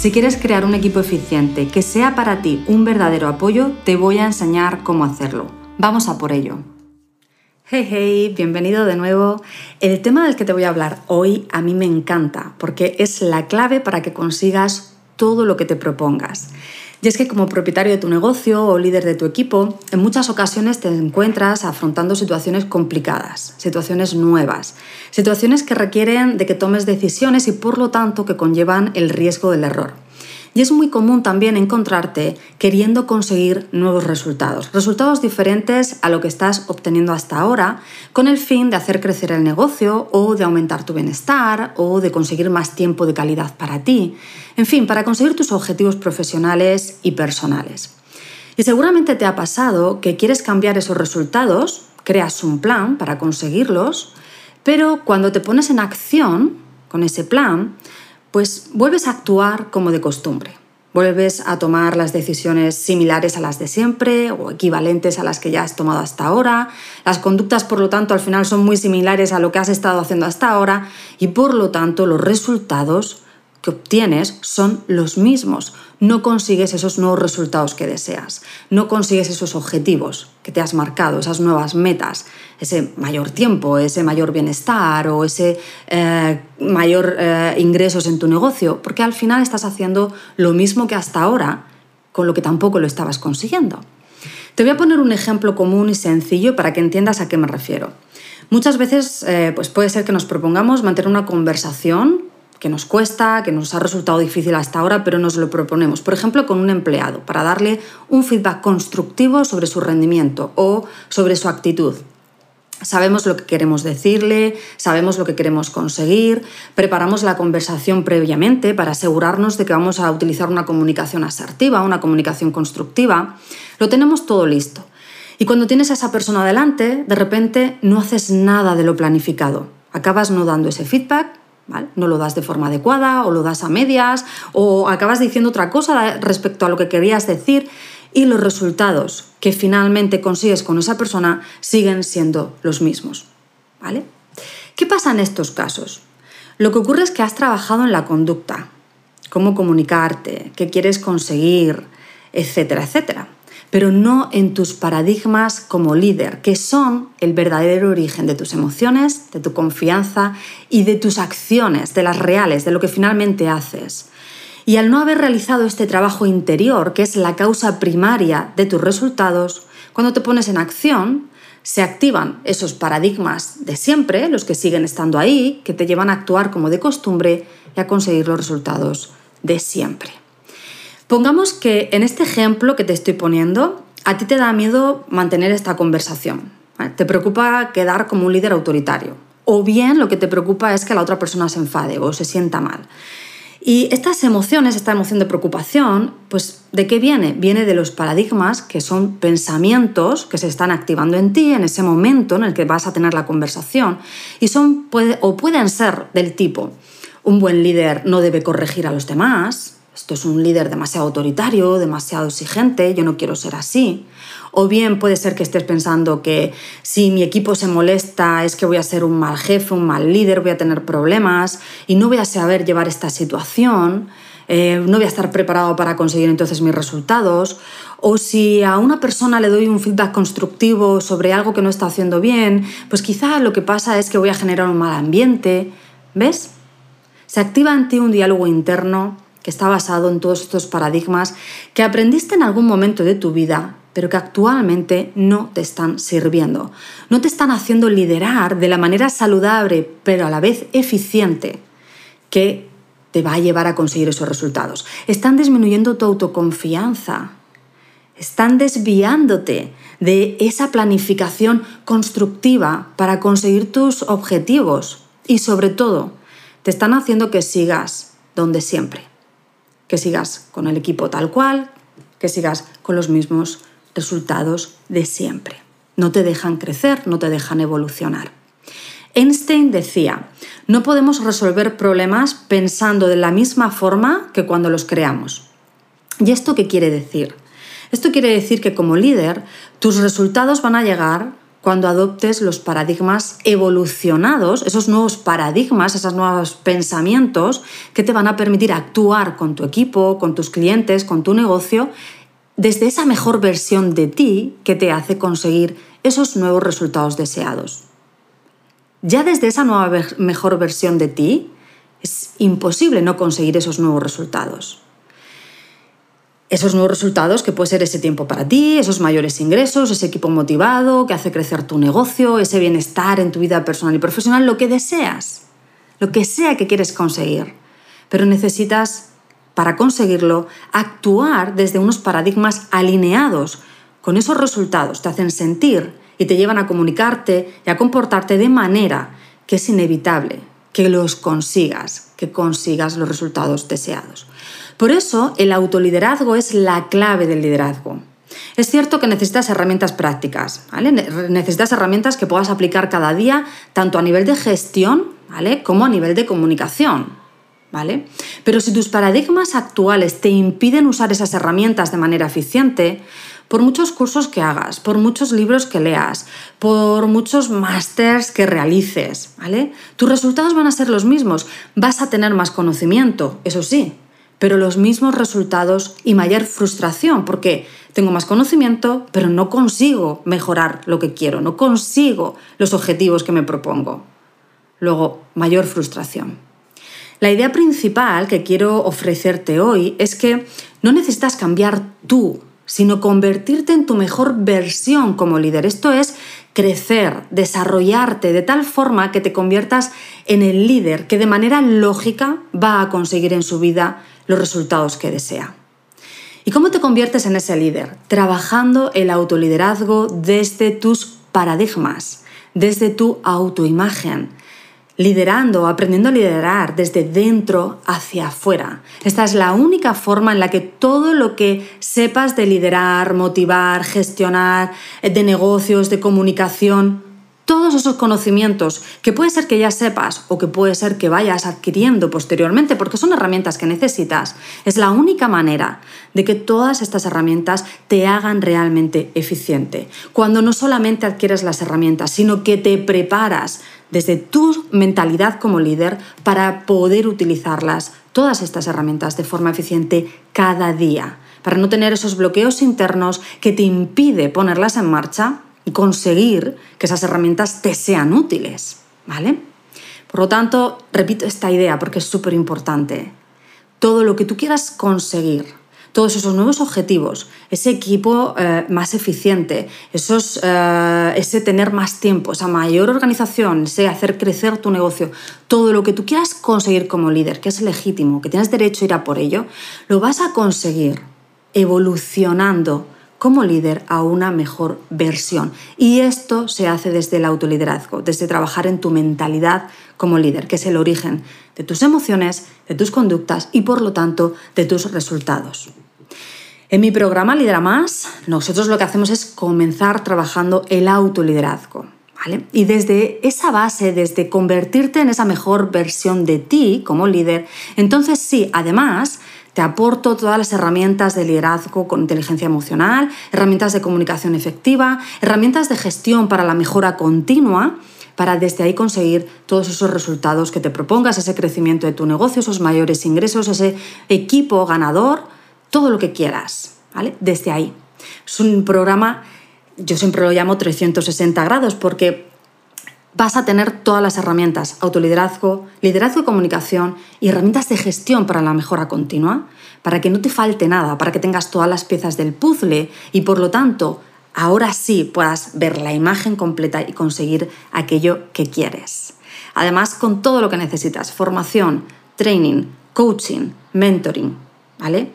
Si quieres crear un equipo eficiente que sea para ti un verdadero apoyo, te voy a enseñar cómo hacerlo. Vamos a por ello. Hey, hey, bienvenido de nuevo. El tema del que te voy a hablar hoy a mí me encanta porque es la clave para que consigas todo lo que te propongas. Y es que como propietario de tu negocio o líder de tu equipo, en muchas ocasiones te encuentras afrontando situaciones complicadas, situaciones nuevas, situaciones que requieren de que tomes decisiones y por lo tanto que conllevan el riesgo del error. Y es muy común también encontrarte queriendo conseguir nuevos resultados, resultados diferentes a lo que estás obteniendo hasta ahora, con el fin de hacer crecer el negocio o de aumentar tu bienestar o de conseguir más tiempo de calidad para ti, en fin, para conseguir tus objetivos profesionales y personales. Y seguramente te ha pasado que quieres cambiar esos resultados, creas un plan para conseguirlos, pero cuando te pones en acción con ese plan, pues vuelves a actuar como de costumbre. Vuelves a tomar las decisiones similares a las de siempre o equivalentes a las que ya has tomado hasta ahora. Las conductas, por lo tanto, al final son muy similares a lo que has estado haciendo hasta ahora y, por lo tanto, los resultados que obtienes son los mismos. No consigues esos nuevos resultados que deseas, no consigues esos objetivos que te has marcado, esas nuevas metas, ese mayor tiempo, ese mayor bienestar o ese eh, mayor eh, ingresos en tu negocio, porque al final estás haciendo lo mismo que hasta ahora, con lo que tampoco lo estabas consiguiendo. Te voy a poner un ejemplo común y sencillo para que entiendas a qué me refiero. Muchas veces eh, pues puede ser que nos propongamos mantener una conversación que nos cuesta, que nos ha resultado difícil hasta ahora, pero nos lo proponemos. Por ejemplo, con un empleado, para darle un feedback constructivo sobre su rendimiento o sobre su actitud. Sabemos lo que queremos decirle, sabemos lo que queremos conseguir, preparamos la conversación previamente para asegurarnos de que vamos a utilizar una comunicación asertiva, una comunicación constructiva. Lo tenemos todo listo. Y cuando tienes a esa persona delante, de repente no haces nada de lo planificado. Acabas no dando ese feedback no lo das de forma adecuada o lo das a medias o acabas diciendo otra cosa respecto a lo que querías decir y los resultados que finalmente consigues con esa persona siguen siendo los mismos. ¿Vale? ¿Qué pasa en estos casos? Lo que ocurre es que has trabajado en la conducta, cómo comunicarte, qué quieres conseguir, etcétera, etcétera pero no en tus paradigmas como líder, que son el verdadero origen de tus emociones, de tu confianza y de tus acciones, de las reales, de lo que finalmente haces. Y al no haber realizado este trabajo interior, que es la causa primaria de tus resultados, cuando te pones en acción, se activan esos paradigmas de siempre, los que siguen estando ahí, que te llevan a actuar como de costumbre y a conseguir los resultados de siempre. Pongamos que en este ejemplo que te estoy poniendo, a ti te da miedo mantener esta conversación. Te preocupa quedar como un líder autoritario. O bien lo que te preocupa es que la otra persona se enfade o se sienta mal. Y estas emociones, esta emoción de preocupación, pues ¿de qué viene? Viene de los paradigmas, que son pensamientos que se están activando en ti en ese momento en el que vas a tener la conversación. Y son, o pueden ser del tipo, un buen líder no debe corregir a los demás, esto es un líder demasiado autoritario, demasiado exigente, yo no quiero ser así. O bien puede ser que estés pensando que si mi equipo se molesta es que voy a ser un mal jefe, un mal líder, voy a tener problemas y no voy a saber llevar esta situación, eh, no voy a estar preparado para conseguir entonces mis resultados. O si a una persona le doy un feedback constructivo sobre algo que no está haciendo bien, pues quizá lo que pasa es que voy a generar un mal ambiente. ¿Ves? Se activa en ti un diálogo interno que está basado en todos estos paradigmas que aprendiste en algún momento de tu vida, pero que actualmente no te están sirviendo. No te están haciendo liderar de la manera saludable, pero a la vez eficiente, que te va a llevar a conseguir esos resultados. Están disminuyendo tu autoconfianza. Están desviándote de esa planificación constructiva para conseguir tus objetivos. Y sobre todo, te están haciendo que sigas donde siempre que sigas con el equipo tal cual, que sigas con los mismos resultados de siempre. No te dejan crecer, no te dejan evolucionar. Einstein decía, no podemos resolver problemas pensando de la misma forma que cuando los creamos. ¿Y esto qué quiere decir? Esto quiere decir que como líder, tus resultados van a llegar cuando adoptes los paradigmas evolucionados, esos nuevos paradigmas, esos nuevos pensamientos que te van a permitir actuar con tu equipo, con tus clientes, con tu negocio, desde esa mejor versión de ti que te hace conseguir esos nuevos resultados deseados. Ya desde esa nueva mejor versión de ti es imposible no conseguir esos nuevos resultados esos nuevos resultados, que puede ser ese tiempo para ti, esos mayores ingresos, ese equipo motivado que hace crecer tu negocio, ese bienestar en tu vida personal y profesional, lo que deseas, lo que sea que quieres conseguir. Pero necesitas, para conseguirlo, actuar desde unos paradigmas alineados con esos resultados, te hacen sentir y te llevan a comunicarte y a comportarte de manera que es inevitable que los consigas, que consigas los resultados deseados. Por eso, el autoliderazgo es la clave del liderazgo. Es cierto que necesitas herramientas prácticas. Necesitas herramientas que puedas aplicar cada día, tanto a nivel de gestión. Como a nivel de comunicación, ¿vale? Pero si tus paradigmas actuales te impiden usar esas herramientas de manera eficiente, por muchos cursos que hagas, por muchos libros que leas, por muchos másters que realices, ¿vale? Tus resultados van a ser los mismos. Vas a tener más conocimiento, eso sí, pero los mismos resultados y mayor frustración, porque tengo más conocimiento, pero no consigo mejorar lo que quiero, no consigo los objetivos que me propongo. Luego, mayor frustración. La idea principal que quiero ofrecerte hoy es que no necesitas cambiar tú, sino convertirte en tu mejor versión como líder. Esto es crecer, desarrollarte de tal forma que te conviertas en el líder que de manera lógica va a conseguir en su vida los resultados que desea. ¿Y cómo te conviertes en ese líder? Trabajando el autoliderazgo desde tus paradigmas, desde tu autoimagen, liderando, aprendiendo a liderar desde dentro hacia afuera. Esta es la única forma en la que todo lo que sepas de liderar, motivar, gestionar, de negocios, de comunicación, todos esos conocimientos que puede ser que ya sepas o que puede ser que vayas adquiriendo posteriormente, porque son herramientas que necesitas, es la única manera de que todas estas herramientas te hagan realmente eficiente. Cuando no solamente adquieres las herramientas, sino que te preparas desde tu mentalidad como líder para poder utilizarlas, todas estas herramientas de forma eficiente cada día, para no tener esos bloqueos internos que te impide ponerlas en marcha conseguir que esas herramientas te sean útiles, ¿vale? Por lo tanto, repito esta idea porque es súper importante. Todo lo que tú quieras conseguir, todos esos nuevos objetivos, ese equipo eh, más eficiente, esos, eh, ese tener más tiempo, esa mayor organización, ese hacer crecer tu negocio, todo lo que tú quieras conseguir como líder, que es legítimo, que tienes derecho a ir a por ello, lo vas a conseguir evolucionando como líder a una mejor versión. Y esto se hace desde el autoliderazgo, desde trabajar en tu mentalidad como líder, que es el origen de tus emociones, de tus conductas y por lo tanto de tus resultados. En mi programa Lidera Más, nosotros lo que hacemos es comenzar trabajando el autoliderazgo. Y desde esa base, desde convertirte en esa mejor versión de ti como líder, entonces sí, además, te aporto todas las herramientas de liderazgo con inteligencia emocional, herramientas de comunicación efectiva, herramientas de gestión para la mejora continua, para desde ahí conseguir todos esos resultados que te propongas, ese crecimiento de tu negocio, esos mayores ingresos, ese equipo ganador, todo lo que quieras, ¿vale? Desde ahí. Es un programa, yo siempre lo llamo 360 grados porque vas a tener todas las herramientas, autoliderazgo, liderazgo y comunicación y herramientas de gestión para la mejora continua, para que no te falte nada, para que tengas todas las piezas del puzzle y por lo tanto ahora sí puedas ver la imagen completa y conseguir aquello que quieres. Además, con todo lo que necesitas, formación, training, coaching, mentoring, ¿vale?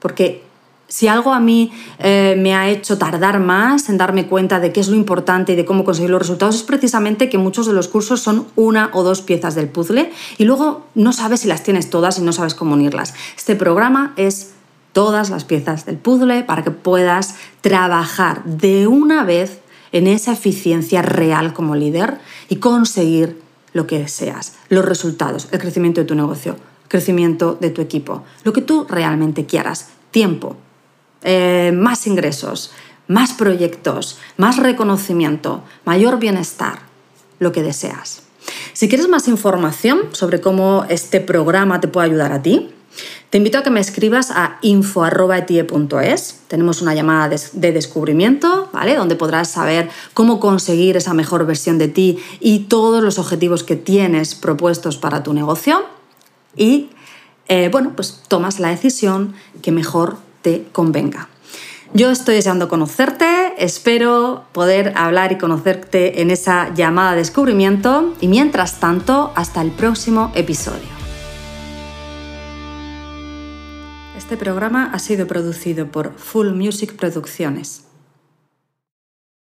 Porque si algo a mí eh, me ha hecho tardar más en darme cuenta de qué es lo importante y de cómo conseguir los resultados, es precisamente que muchos de los cursos son una o dos piezas del puzzle y luego no sabes si las tienes todas y no sabes cómo unirlas. Este programa es todas las piezas del puzzle para que puedas trabajar de una vez en esa eficiencia real como líder y conseguir lo que deseas, los resultados, el crecimiento de tu negocio, el crecimiento de tu equipo, lo que tú realmente quieras, tiempo, eh, más ingresos, más proyectos, más reconocimiento, mayor bienestar, lo que deseas. Si quieres más información sobre cómo este programa te puede ayudar a ti, te invito a que me escribas a info.etie.es. Tenemos una llamada de descubrimiento, ¿vale? Donde podrás saber cómo conseguir esa mejor versión de ti y todos los objetivos que tienes propuestos para tu negocio. Y, eh, bueno, pues tomas la decisión que mejor convenga. Yo estoy deseando conocerte, espero poder hablar y conocerte en esa llamada de descubrimiento y mientras tanto, hasta el próximo episodio. Este programa ha sido producido por Full Music Producciones.